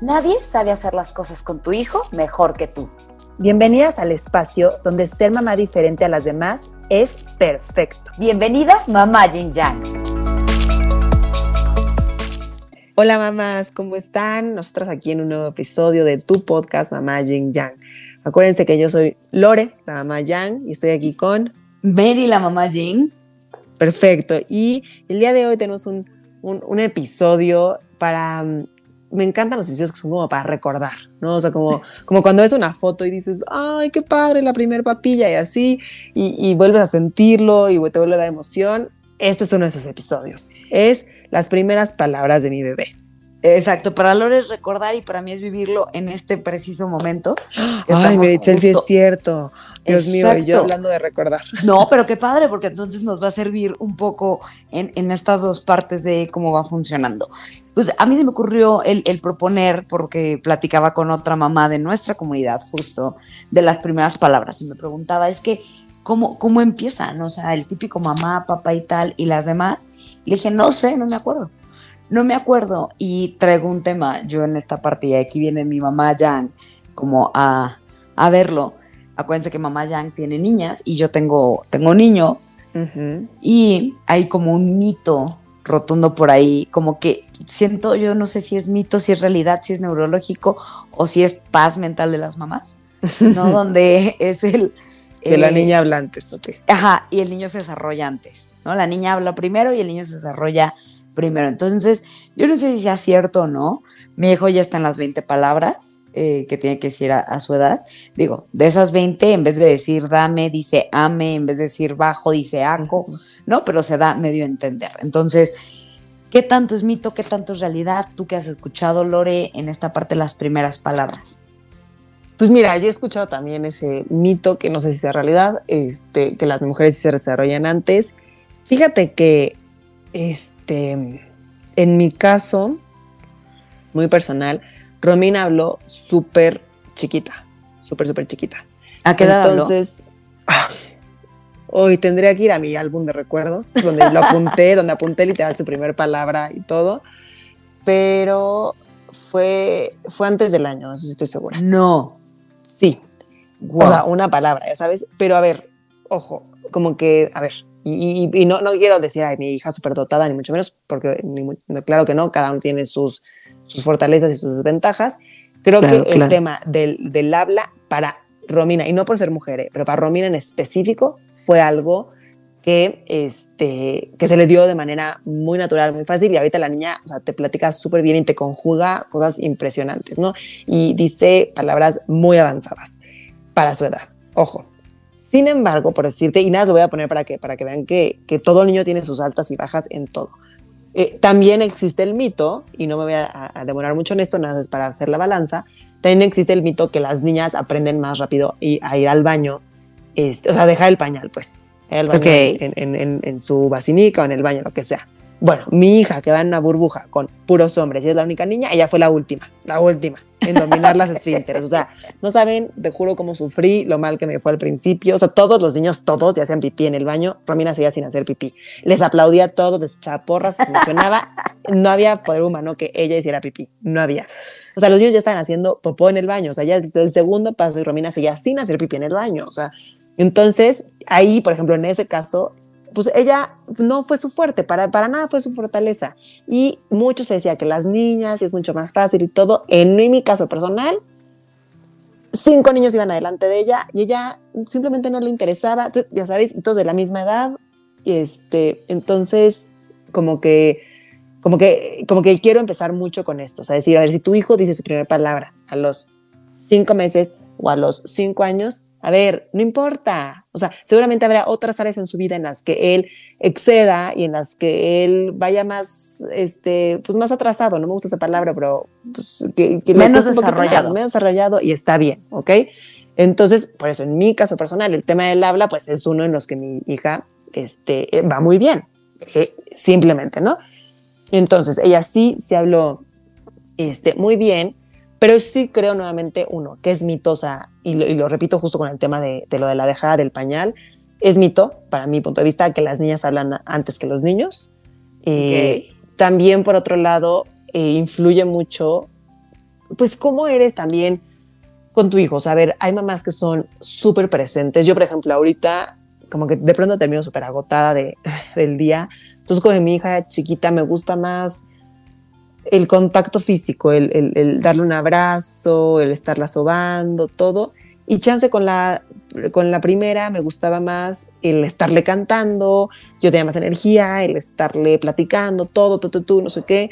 Nadie sabe hacer las cosas con tu hijo mejor que tú. Bienvenidas al espacio donde ser mamá diferente a las demás es perfecto. Bienvenida, mamá Yin Yang. Hola mamás, ¿cómo están? Nosotras aquí en un nuevo episodio de tu podcast Mamá Yin Yang. Acuérdense que yo soy Lore, la mamá Yang, y estoy aquí con Mary, la mamá Yin. Perfecto. Y el día de hoy tenemos un, un- un episodio para... Me encantan los episodios que son como para recordar, ¿no? O sea, como, como cuando ves una foto y dices, ay, qué padre la primer papilla y así, y, y vuelves a sentirlo y te vuelve a dar emoción. Este es uno de esos episodios. Es las primeras palabras de mi bebé. Exacto, para Lore es recordar y para mí es vivirlo en este preciso momento. Ay, Meritzel, sí es cierto. Dios mío, y yo Exacto. hablando de recordar. No, pero qué padre, porque entonces nos va a servir un poco en, en estas dos partes de cómo va funcionando. Pues a mí se me ocurrió el, el proponer, porque platicaba con otra mamá de nuestra comunidad, justo, de las primeras palabras, y me preguntaba, es que, ¿cómo, cómo empiezan? O sea, el típico mamá, papá y tal, y las demás. Y le dije, no sé, no me acuerdo. No me acuerdo. Y traigo un tema, yo en esta parte, y aquí viene mi mamá Jan, como a, a verlo. Acuérdense que mamá Yang tiene niñas y yo tengo, tengo niño y hay como un mito rotundo por ahí, como que siento, yo no sé si es mito, si es realidad, si es neurológico o si es paz mental de las mamás, ¿no? Donde es el... De la eh, niña hablante, ok. Ajá, y el niño se desarrolla antes, ¿no? La niña habla primero y el niño se desarrolla primero. Entonces, yo no sé si sea cierto o no. Mi hijo ya está en las 20 palabras eh, que tiene que decir a, a su edad. Digo, de esas 20, en vez de decir dame, dice ame, en vez de decir bajo, dice aco, ¿no? Pero se da medio a entender. Entonces, ¿qué tanto es mito, qué tanto es realidad? Tú que has escuchado, Lore, en esta parte las primeras palabras. Pues mira, yo he escuchado también ese mito que no sé si sea realidad, este, que las mujeres sí se desarrollan antes. Fíjate que, este, en mi caso, muy personal, Romina habló súper chiquita, súper, súper chiquita. ¿A qué edad? Entonces, ah, hoy tendría que ir a mi álbum de recuerdos, donde lo apunté, donde apunté literal su primer palabra y todo, pero fue, fue antes del año, eso estoy segura. No. Sí, Guau. o sea, una palabra, ya sabes. Pero a ver, ojo, como que, a ver, y, y- y no, no quiero decir a mi hija superdotada, ni mucho menos, porque ni claro que no, cada uno tiene sus, sus fortalezas y sus desventajas. Creo Claro, que el claro. tema del, del habla para Romina, y no por ser mujer, eh, pero para Romina en específico, fue algo que, este, que se le dio de manera muy natural, muy fácil, y ahorita la niña, o sea, te platica súper bien y te conjuga cosas impresionantes, ¿no? Y dice palabras muy avanzadas para su edad. Ojo. Sin embargo, por decirte, y nada, lo voy a poner para que, para que vean que, que todo niño tiene sus altas y bajas en todo. Eh, también existe el mito, y no me voy a, a demorar mucho en esto, nada es para hacer la balanza, también existe el mito que las niñas aprenden más rápido y, a ir al baño, este, o sea, dejar el pañal, pues, el baño en, en- en- en su basinica o en el baño, lo que sea. Bueno, mi hija que va en una burbuja con puros hombres y es la única niña, ella fue la última, la última en dominar las esfínteres. O sea, no saben, te juro cómo sufrí, lo mal que me fue al principio. O sea, todos los niños, todos, ya hacían pipí en el baño. Romina seguía sin hacer pipí. Les aplaudía a todos, les echaba porras, se emocionaba. No había poder humano que ella hiciera pipí. No había. O sea, los niños ya estaban haciendo popó en el baño. O sea, ya desde el segundo paso y Romina seguía sin hacer pipí en el baño. O sea, entonces ahí, por ejemplo, en ese caso, pues ella no fue su fuerte, para, para nada fue su fortaleza. Y mucho se decía que las niñas y es mucho más fácil y todo. En mi caso personal, cinco niños iban adelante de ella y ella simplemente no le interesaba, ya sabéis, todos de la misma edad. Y este, entonces, como que, como que, como que quiero empezar mucho con esto. O sea, decir, a ver, si tu hijo dice su primera palabra a los cinco meses o a los cinco años, A ver, no importa. O sea, seguramente habrá otras áreas en su vida en las que él exceda y en las que él vaya más, este, pues más atrasado. No me gusta esa palabra, pero pues, que, menos desarrollado. menos desarrollado y está bien, ¿ok? Entonces, por eso, en mi caso personal, el tema del habla, pues es uno en los que mi hija este, va muy bien, eh, simplemente, ¿no? Entonces, ella sí se habló este, muy bien, pero sí creo nuevamente, uno, que es mitosa, y lo, repito justo con el tema de, lo de la dejada del pañal, es mito, para mi punto de vista, que las niñas hablan antes que los niños. Eh, también, por otro lado, eh, influye mucho, pues, cómo eres también con tu hijo. O sea, a ver, hay mamás que son súper presentes. Yo, por ejemplo, ahorita, como que de pronto termino súper agotada de, del día. Entonces, con mi hija chiquita me gusta más el contacto físico, el, darle un abrazo, el estarla sobando, todo. Y chance con la, con la primera me gustaba más el estarle cantando, yo tenía más energía, el estarle platicando, todo, todo, todo, no sé qué.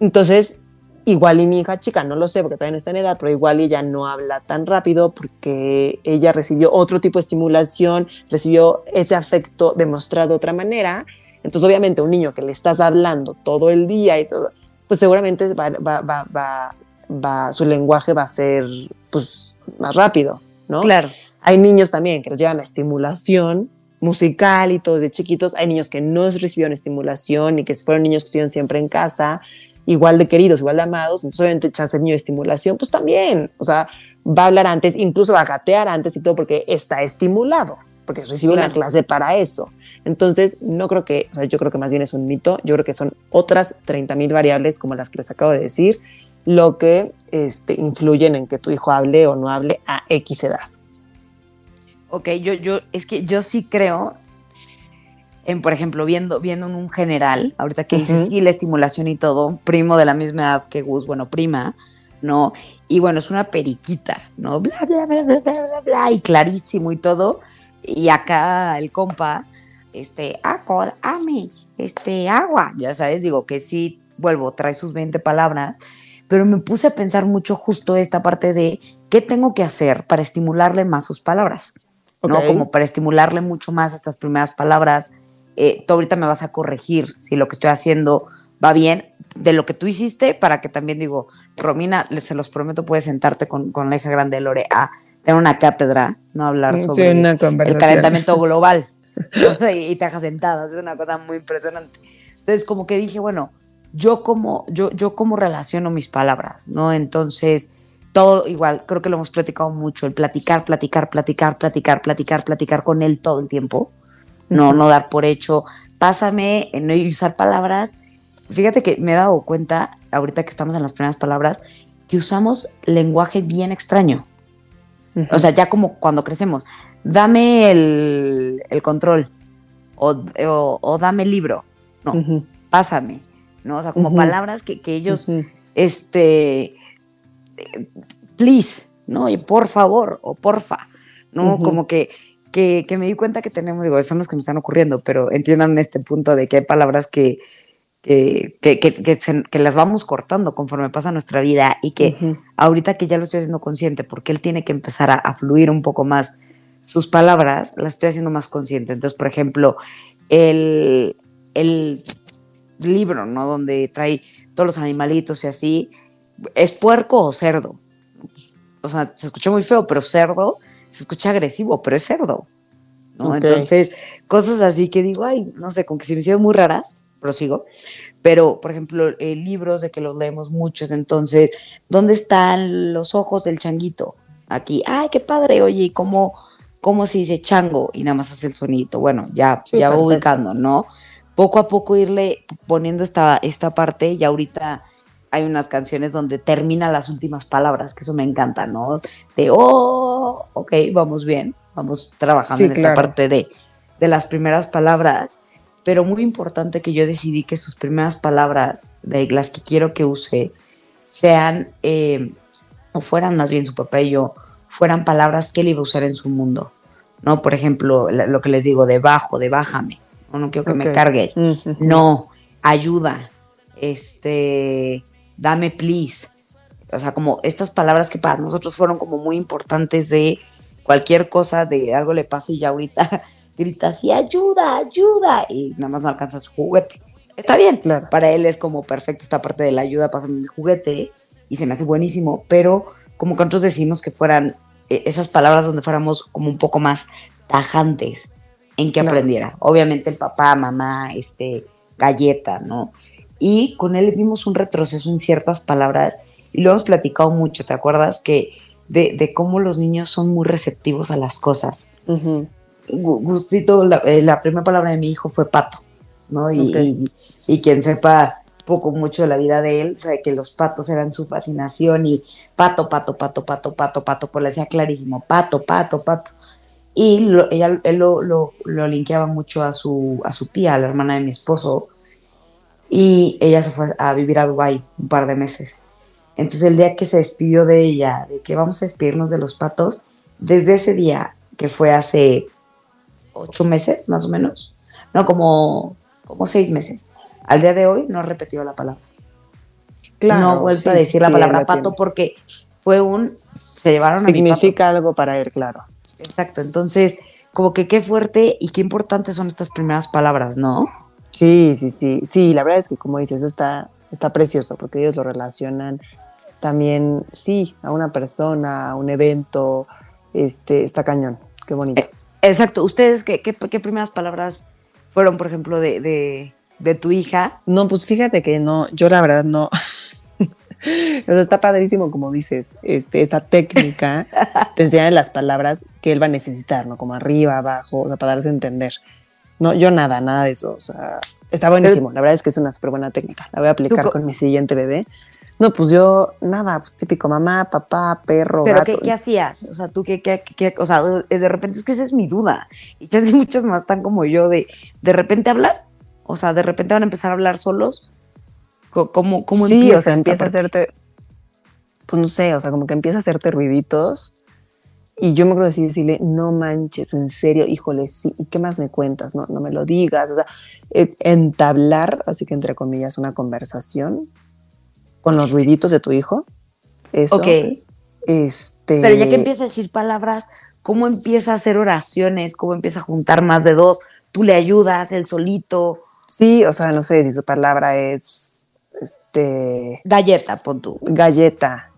Entonces, igual y mi hija chica, no lo sé porque todavía no está en edad, pero igual ella no habla tan rápido porque ella recibió otro tipo de estimulación, recibió ese afecto demostrado de otra manera. Entonces, obviamente, un niño que le estás hablando todo el día y todo, pues seguramente va, va, va, va, su lenguaje va a ser pues, más rápido, ¿no? Claro. Hay niños también que los llevan a estimulación musical y todo de chiquitos. Hay niños que no recibieron estimulación y que fueron niños que estuvieron siempre en casa, igual de queridos, igual de amados. Entonces, obviamente, chance el niño de estimulación, pues también, o sea, va a hablar antes, incluso va a gatear antes y todo porque está estimulado, porque recibe una clase para eso. Entonces, no creo que, o sea, yo creo que más bien es un mito, yo creo que son otras 30 mil variables como las que les acabo de decir, lo que este, influyen en que tu hijo hable o no hable a X edad. Ok, yo, yo, es que yo sí creo en, por ejemplo, viendo, viendo en un general, ahorita que dices, sí, la estimulación y todo, primo de la misma edad que Gus, bueno, prima, ¿no? Y bueno, es una periquita, ¿no? Bla, bla, bla, bla, bla, bla, y clarísimo y todo. Y acá el compa, este, acod, ame, este, agua, ya sabes, digo que sí, vuelvo, trae sus 20 palabras, pero me puse a pensar mucho justo esta parte de qué tengo que hacer para estimularle más sus palabras, ¿no? Como para estimularle mucho más estas primeras palabras. Eh, tú ahorita me vas a corregir si lo que estoy haciendo va bien de lo que tú hiciste para que también digo, Romina, se los prometo, puedes sentarte con, con la hija grande de Lore a tener una cátedra, no hablar sobre el calentamiento global. y te dejas sentada, es una cosa muy impresionante. Entonces, como que dije, bueno, yo como, yo, yo como relaciono mis palabras, ¿no? Entonces, todo igual, creo que lo hemos platicado mucho, el platicar, platicar, platicar, platicar, platicar, platicar con él todo el tiempo, no, no dar por hecho, pásame, no usar palabras. Fíjate que me he dado cuenta, ahorita que estamos en las primeras palabras, que usamos lenguaje bien extraño. O sea, ya como cuando crecemos, dame el, control o, dame el libro. No, pásame. ¿no? O sea, como palabras que, ellos, este, please, ¿no? Y por favor o porfa, ¿no? Como que, que, me di cuenta que tenemos, digo, son las que me están ocurriendo, pero entiendan este punto de que hay palabras que, que, que, las vamos cortando conforme pasa nuestra vida y que ahorita que ya lo estoy haciendo consciente, porque él tiene que empezar a, fluir un poco más sus palabras, las estoy haciendo más consciente. Entonces, por ejemplo, el, el libro, ¿no? Donde trae todos los animalitos y así, ¿es puerco o cerdo? O sea, se escucha muy feo, pero cerdo se escucha agresivo, pero es cerdo. ¿no? Entonces, cosas así que digo, ay, no sé, con que se me hicieron muy raras, prosigo. Pero, por ejemplo, eh, libros de que los leemos muchos, entonces, ¿dónde están los ojos del changuito? Aquí, ay, qué padre, oye, ¿cómo, cómo se dice chango? Y nada más hace el sonito. Bueno, ya, ya va ubicando, ¿no? Poco a poco irle poniendo esta, esta parte y ahorita hay unas canciones donde termina las últimas palabras, que eso me encanta, ¿no? De, oh, ok, vamos bien, vamos trabajando en esta parte de, de las primeras palabras, pero muy importante que yo decidí que sus primeras palabras, de las que quiero que use, sean, eh, o fueran más bien su papá y yo, fueran palabras que él iba a usar en su mundo, ¿no? Por ejemplo, lo que les digo, de bajo, de bájame, no, no quiero que me cargues, no, ayuda, este, dame please, o sea, como estas palabras que para nosotros fueron como muy importantes de cualquier cosa de algo le pasa y ya ahorita grita así, ayuda, ayuda, y nada más no alcanza su juguete. Está bien, Claro. para él es como perfecto esta parte de la ayuda, pásame mi juguete, y se me hace buenísimo, pero como que nosotros decimos que fueran esas palabras donde fuéramos como un poco más tajantes en que aprendiera. Obviamente el papá, mamá, este, galleta, ¿no? Y con él vimos un retroceso en ciertas palabras y lo hemos platicado mucho, ¿te acuerdas? Que de, de cómo los niños son muy receptivos a las cosas. Gustito, la, eh, la primera palabra de mi hijo fue pato, ¿no? Y, Ok. y- y quien sepa poco mucho de la vida de él, sabe que los patos eran su fascinación y pato, pato, pato, pato, pato, pato, pues le decía clarísimo, pato, pato, pato. Y lo- ella, él lo, lo, lo linkeaba mucho a su, a su tía, la hermana de mi esposo, y ella se fue a vivir a Dubái un par de meses. Entonces el día que se despidió de ella, de que vamos a despedirnos de los patos, desde ese día, que fue hace ocho meses más o menos, no, como, como seis meses, al día de hoy no ha repetido la palabra. Claro, no ha vuelto sí, a decir la palabra la pato tiene. porque fue un... Se llevaron a mi pato. Significa algo para él, claro. Exacto, entonces, como que qué fuerte y qué importantes son estas primeras palabras, ¿no? Sí, sí, sí. Sí, la verdad es que como dices, está, está precioso porque ellos lo relacionan también, sí, a una persona, a un evento. Este, está cañón. Qué bonito. Eh, Exacto, ¿ustedes qué, qué, qué primeras palabras fueron, por ejemplo, de, de, de tu hija? No, pues fíjate que no, yo la verdad no. o sea, está padrísimo, como dices, este, esta técnica te enseñan las palabras que él va a necesitar, ¿no? Como arriba, abajo, o sea, para darse a entender. No, yo nada, nada de eso, o sea, está buenísimo. La verdad es que es una súper buena técnica. La voy a aplicar co- con mi siguiente bebé. No, pues yo, nada, pues típico mamá, papá, perro, ¿Pero gato. qué, qué hacías? O sea, tú qué, qué, qué- o sea, de repente es que esa es mi duda. Y casi muchos más están como yo de, de repente hablar, o sea, de repente van a empezar a hablar solos. ¿Cómo, cómo sí, empieza o sea, empieza a hacerte, pues no sé, o sea, como que empieza a hacerte ruiditos. Y yo me acuerdo de decirle, no manches, en serio, híjole, sí, ¿y qué más me cuentas? No, no me lo digas. O sea, eh, entablar, así que entre comillas, una conversación con los ruiditos de tu hijo. Eso. Ok. Este, Pero ya que empieza a decir palabras, ¿cómo empieza a hacer oraciones? ¿Cómo empieza a juntar más de dos? ¿Tú le ayudas, él solito? Sí, o sea, no sé si su palabra es este Galleta, pon tú. galleta.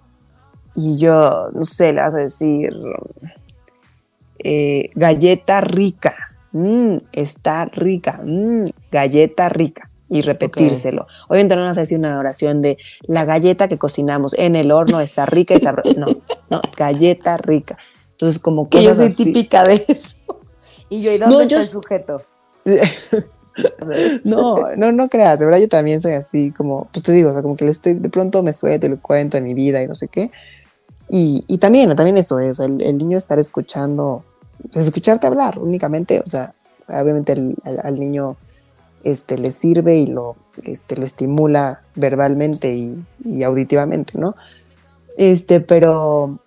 Y yo, no sé, le vas a decir eh, galleta rica. Mm, está rica. Mm, galleta rica. Y repetírselo. Obviamente no a decir una oración de la galleta que cocinamos en el horno está rica y sabrosa. No, no, galleta rica. Entonces, como Que yo soy así. típica de eso. Y yo, ¿y dónde No, está yo el sujeto? No, no, no creas, de verdad yo también soy así, como, pues te digo, o sea, como que le estoy, de pronto me suelto y le cuento de mi vida y no sé qué. Y, y también, también eso, eh, o sea, el, el niño estar escuchando, pues escucharte hablar únicamente, o sea, obviamente el- al, al niño este, le sirve y lo, este, lo estimula verbalmente y, y auditivamente, ¿no? Este, pero,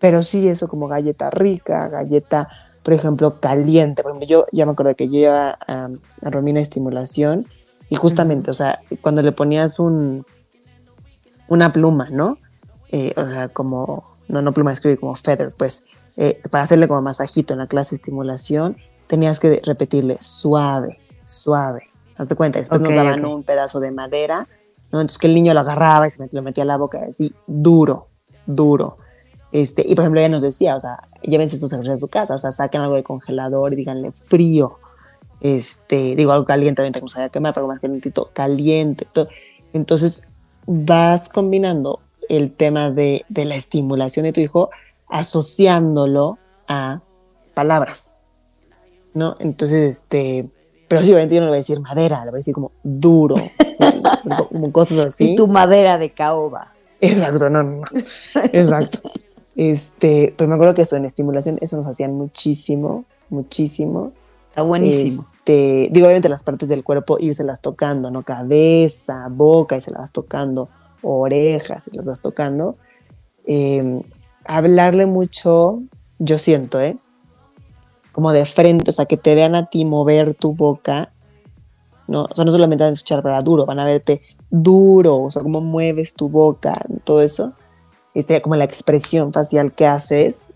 pero sí, eso como galleta rica, galleta, por ejemplo, caliente. Por ejemplo, yo ya me acuerdo que yo iba a, a Romina Estimulación y justamente, o sea, cuando le ponías un, una pluma, ¿no? Eh, o sea, como, no, no pluma de escribir, como feather, pues, eh, para hacerle como masajito en la clase de estimulación, tenías que repetirle suave, suave. Haz de cuenta, después Ok, nos daban ok. un pedazo de madera, ¿no? Entonces que el niño lo agarraba y se met- lo metía a la boca así, duro, duro. Este, y por ejemplo, ella nos decía, o sea, llévense sus ejercicios a su casa, o sea, saquen algo de congelador y díganle frío. Este, digo, algo caliente, obviamente que no se vaya a quemar, pero algo más calientito, caliente. todo. Entonces, vas combinando el tema de, de la estimulación de tu hijo, asociándolo a palabras, ¿no? Entonces, este, pero sí, obviamente yo no le voy a decir madera, le voy a decir como duro, como cosas así. Y tu madera de caoba. Exacto, no, no, no. Exacto. Este, pero me acuerdo que eso en estimulación, eso nos hacían muchísimo, muchísimo. Está buenísimo. Este, digo, obviamente las partes del cuerpo, las tocando, ¿no? Cabeza, boca, y se las vas tocando, orejas, y las vas tocando. Eh, hablarle mucho, yo siento, ¿eh? Como de frente, o sea, que te vean a ti mover tu boca, ¿no? O sea, no solamente van a escuchar para duro, van a verte duro, o sea, cómo mueves tu boca, todo eso. Este, como la expresión facial que haces,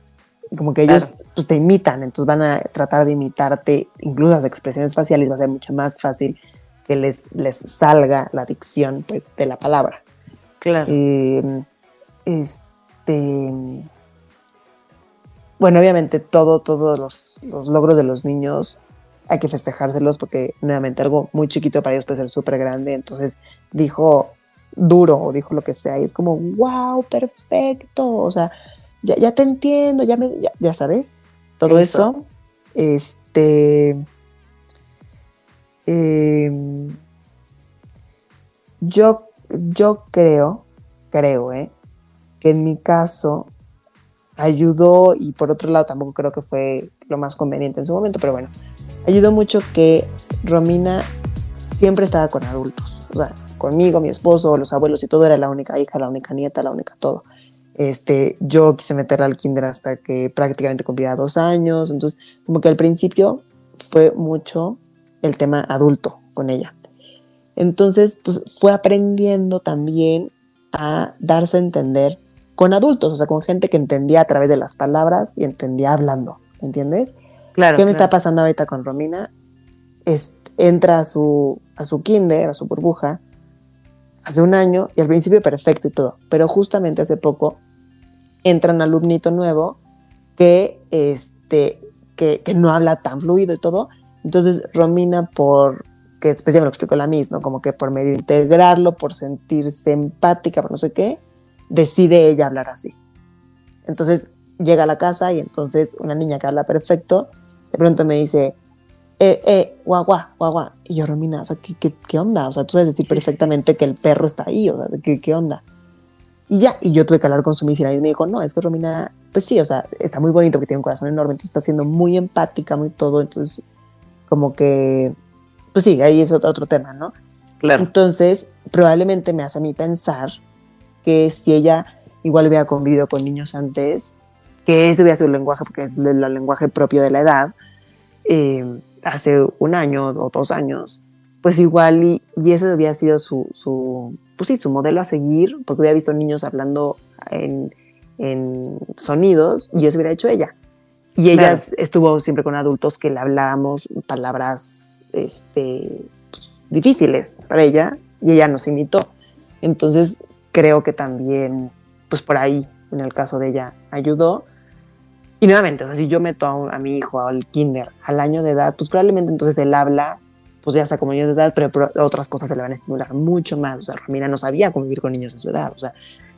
como que ellos pues, te imitan, entonces van a tratar de imitarte, incluso las expresiones faciales, va a ser mucho más fácil que les, les salga la dicción pues, de la palabra. Claro. Eh, este. Bueno, obviamente todo, todos los, los, logros de los niños hay que festejárselos porque nuevamente algo muy chiquito para ellos puede ser súper grande. Entonces dijo duro o dijo lo que sea y es como, wow, perfecto. O sea, ya, ya te entiendo, ya, me, ya, sabes. Todo eso, este... Em, yo, yo creo, creo, ¿eh? que en mi caso ayudó y por otro lado tampoco creo que fue lo más conveniente en su momento, pero bueno, ayudó mucho que Romina siempre estaba con adultos, o sea, conmigo, mi esposo, los abuelos y todo, era la única hija, la única nieta, la única todo. Este, yo quise meterla al kinder hasta que prácticamente cumplía dos años, entonces como que al principio fue mucho el tema adulto con ella. Entonces, pues fue aprendiendo también a darse a entender con adultos, o sea, con gente que entendía a través de las palabras y entendía hablando, ¿entiendes? Claro. ¿Qué me está pasando ahorita con Romina? entra a su, a su kinder, a su burbuja, hace un año y al principio perfecto y todo, pero justamente hace poco entra un alumnito nuevo que, este, que, no habla tan fluido y todo, entonces Romina por que después ya me lo explicó la misma, Como que por medio de integrarlo, por sentirse empática, por no sé qué, decide ella hablar así. Entonces llega a la casa y entonces una niña que habla perfecto, de pronto me dice, eh, eh, guau, guau. Y yo, Romina, o sea, ¿qué, qué, qué onda? O sea, tú sabes decir perfectamente que el perro está ahí, o sea, ¿qué, ¿qué, onda? Y ya, y yo tuve que hablar con su misma y me dijo, no, es que Romina, pues sí, o sea, está muy bonito porque tiene un corazón enorme, entonces está siendo muy empática, muy todo, entonces como que, pues sí, ahí es otro, otro tema, ¿no? Claro. Entonces, probablemente me hace a mí pensar que si ella igual hubiera convivido con niños antes, que ese hubiera sido el lenguaje, porque es el, lenguaje propio de la edad, eh, hace un año o dos años, pues igual y, y ese hubiera sido su, su, pues sí, su modelo a seguir, porque hubiera visto niños hablando en, en sonidos y eso hubiera hecho ella. Y ella estuvo siempre con adultos que le hablábamos palabras este, pues, difíciles para ella y ella nos imitó. Entonces, creo que también, pues por ahí, en el caso de ella, ayudó. Y nuevamente, o sea, si yo meto a, mi hijo al kinder al año de edad, pues probablemente entonces él habla, pues ya está como niños de edad, pero, otras cosas se le van a estimular mucho más. O sea, Romina no sabía convivir con niños de su edad. O sea,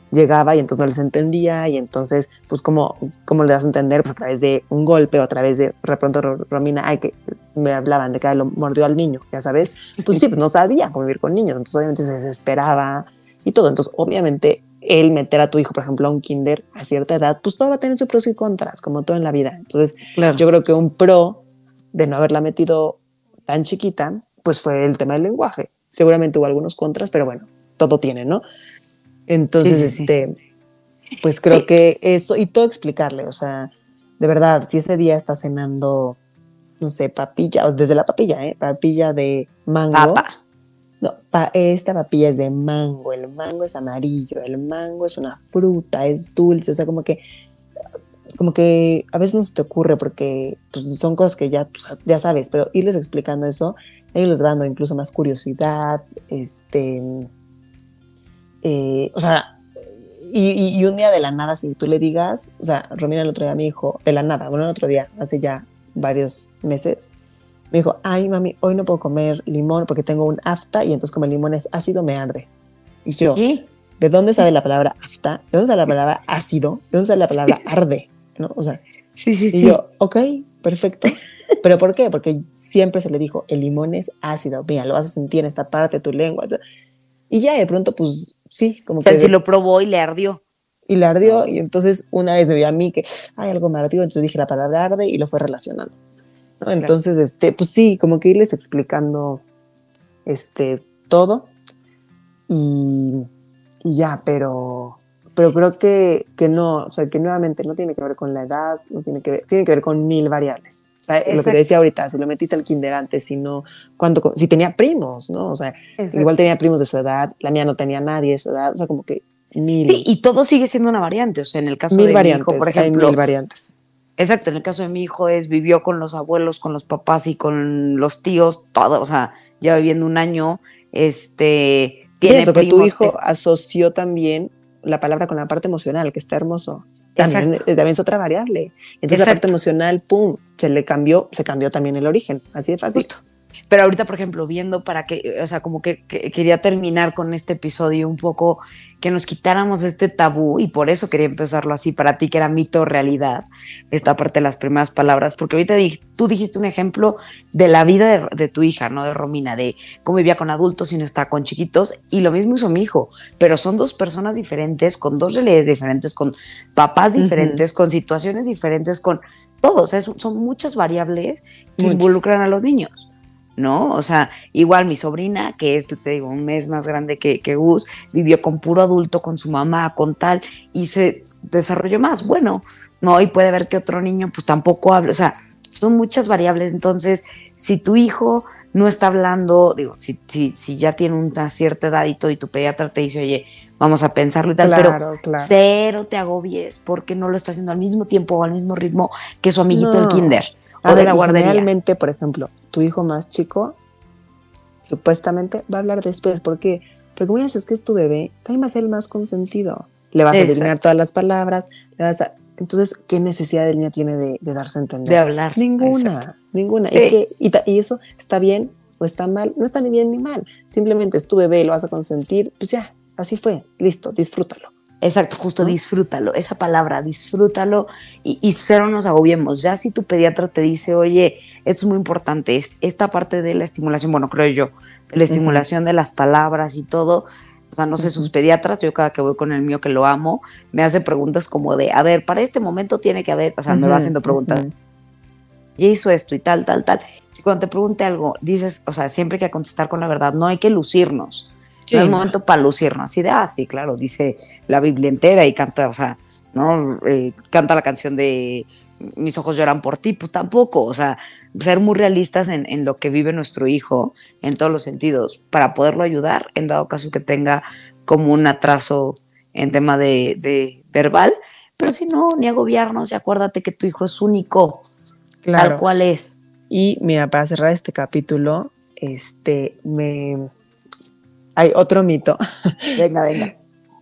llegaba y entonces no les entendía y entonces, pues, ¿cómo, cómo le das a entender? Pues a través de un golpe o a través de, de pronto Romina, ay, que me hablaban de que lo mordió al niño, ya sabes. Pues sí, pues no sabía convivir con niños, entonces obviamente se desesperaba, y todo. Entonces, obviamente, el meter a tu hijo, por ejemplo, a un kinder a cierta edad, pues todo va a tener sus pros y contras, como todo en la vida. Entonces, yo creo que un pro de no haberla metido tan chiquita, pues fue el tema del lenguaje. Seguramente hubo algunos contras, pero bueno, todo tiene, ¿no? Entonces, este, pues creo que eso, y todo explicarle, o sea, de verdad, si ese día está cenando, no sé, papilla, desde la papilla, ¿eh? Papilla de mango. No, esta papilla es de mango, el mango es amarillo, el mango es una fruta, es dulce, o sea, como que como que a veces no se te ocurre porque pues, son cosas que ya, ya sabes, pero irles explicando eso, ellos les dando incluso más curiosidad, este, eh, o sea, y, y, un día de la nada, si tú le digas, o sea, Romina el otro día me dijo, de la nada, bueno, el otro día, hace ya varios meses, me dijo, ay mami, hoy no puedo comer limón porque tengo un afta y entonces como el limón es ácido me arde. Y yo, ¿de dónde sabe la palabra afta? ¿De dónde sale la palabra ácido? ¿De dónde sale la palabra arde? ¿No? O sea, sí, sí, y yo, ok, perfecto. ¿Pero por qué? Porque siempre se le dijo, el limón es ácido, mira, lo vas a sentir en esta parte de tu lengua. Y ya de pronto, pues sí, como o sea, que... si lo probó y le ardió. Y le ardió, y entonces una vez me vio a mí que, ay, algo me ardió, entonces dije la palabra arde y lo fue relacionando. Entonces, este, pues sí, como que irles explicando este, todo y, y ya, pero, pero creo que, que no, o sea, que nuevamente no tiene que ver con la edad, no tiene que ver, tiene que ver con mil variables. O sea, lo que te decía ahorita, si lo metiste al kinder antes, si no, cuando, si tenía primos, ¿no? O sea, igual tenía primos de su edad, la mía no tenía nadie de su edad, o sea, como que mil. Sí, y todo sigue siendo una variante, o sea, en el caso mil de variantes, mi hijo, por ejemplo. Hay mil variantes Exacto, en el caso de mi hijo es vivió con los abuelos, con los papás y con los tíos, todo, o sea, ya viviendo un año, este, tiene eso, que tu hijo asoció también la palabra con la parte emocional, que está hermoso. También, eh, también es otra variable. Entonces la parte emocional, pum, se le cambió, se cambió también el origen, así de fácil. Pero ahorita, por ejemplo, viendo para que, o sea, como que, quería terminar con este episodio un poco, que nos quitáramos este tabú, y por eso quería empezarlo así para ti, que era mito o realidad, esta parte de las primeras palabras, porque ahorita tú dijiste un ejemplo de la vida de, tu hija, ¿no? De Romina, de cómo vivía con adultos y no estaba con chiquitos, y lo mismo hizo mi hijo, pero son dos personas diferentes, con dos realidades diferentes, con papás diferentes, con situaciones diferentes, con todo, o sea, son muchas variables que involucran a los niños. ¿No? O sea, igual mi sobrina, que es, te digo, un mes más grande que, que Gus, vivió con puro adulto, con su mamá, con tal, y se desarrolló más. Bueno, no, y puede ver que otro niño, pues tampoco habla, o sea, son muchas variables. Entonces, si tu hijo no está hablando, digo, si, si, si ya tiene una cierta edad y todo, y tu pediatra te dice, oye, vamos a pensarlo y tal, pero cero te agobies porque no lo está haciendo al mismo tiempo o al mismo ritmo que su amiguito del kinder o de la guardería. Generalmente, por ejemplo, tu hijo más chico supuestamente va a hablar después. ¿Por qué? Porque como dices que es tu bebé, también va a ser el más consentido. Le vas a adivinar todas las palabras, le vas a, entonces, ¿qué necesidad el niño tiene de, darse a entender? De hablar. Ninguna, ninguna. Y, y, eso está bien o está mal, no está ni bien ni mal. Simplemente es tu bebé y lo vas a consentir, pues ya, así fue, listo, disfrútalo. Exacto, justo disfrútalo, esa palabra, disfrútalo y, y cero nos agobiemos. Ya si tu pediatra te dice, oye, es muy importante, es esta parte de la estimulación, bueno, creo yo, la estimulación de las palabras y todo, o sea, no sé, sus pediatras, yo cada que voy con el mío que lo amo, me hace preguntas como de, a ver, para este momento tiene que haber, o sea, me va haciendo preguntas. Ya hizo esto y tal, tal, tal. Si cuando te pregunte algo, dices, o sea, siempre hay que contestar con la verdad, no hay que lucirnos no es momento para lucirnos, así de, ah, sí, claro, dice la Biblia entera y canta, o sea, ¿no? Eh, canta la canción de Mis ojos lloran por ti, pues tampoco, o sea, ser muy realistas en, en, lo que vive nuestro hijo en todos los sentidos, para poderlo ayudar, en dado caso que tenga como un atraso en tema de, de verbal, pero si no, ni agobiarnos y acuérdate que tu hijo es único, claro. tal cual es. Y mira, para cerrar este capítulo, este, me, hay otro mito. Venga, venga.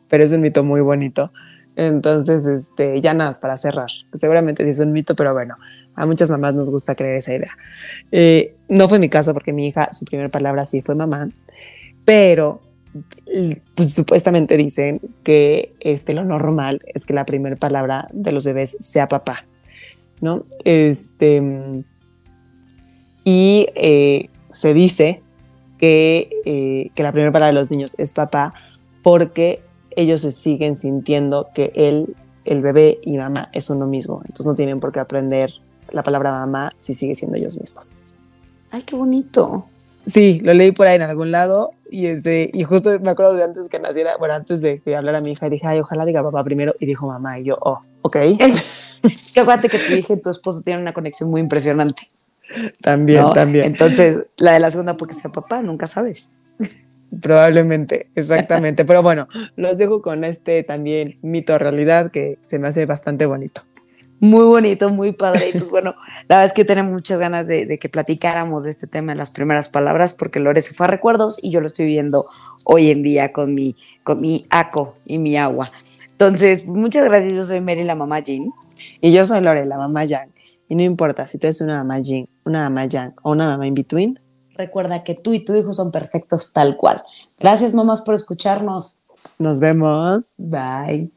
pero es un mito muy bonito. Entonces, este, ya nada, para cerrar. Seguramente sí es un mito, pero bueno, a muchas mamás nos gusta creer esa idea. Eh, no fue mi caso porque mi hija, su primera palabra sí fue mamá, pero pues, supuestamente dicen que este, lo normal es que la primera palabra de los bebés sea papá, ¿no? Este, y eh, se dice eh, que, la primera palabra de los niños es papá, porque ellos se siguen sintiendo que él, el bebé y mamá es uno mismo. Entonces no tienen por qué aprender la palabra mamá si sigue siendo ellos mismos. Ay, qué bonito. Sí, lo leí por ahí en algún lado y este, y justo me acuerdo de antes que naciera, bueno, antes de que hablara mi hija, dije, ay, ojalá diga papá primero, y dijo mamá, y yo, oh, ok. que aguante que tu hija y tu esposo tienen una conexión muy impresionante. También, también. Entonces, la de la segunda porque sea papá, nunca sabes. Probablemente, exactamente. Pero bueno, los dejo con este también mito realidad que se me hace bastante bonito. Muy bonito, muy padre. Y pues bueno, la verdad es que tenemos muchas ganas de, que platicáramos de este tema en las primeras palabras, porque Lore se fue a recuerdos y yo lo estoy viendo hoy en día con mi, con mi aco y mi agua. Entonces, muchas gracias. Yo soy Mary, la mamá Jean. Y yo soy Lore, la mamá Yang. Y no importa si tú eres una mamá Jin, una mamá Yang o una mamá in between. Recuerda que tú y tu hijo son perfectos tal cual. Gracias, mamás, por escucharnos. Nos vemos. Bye.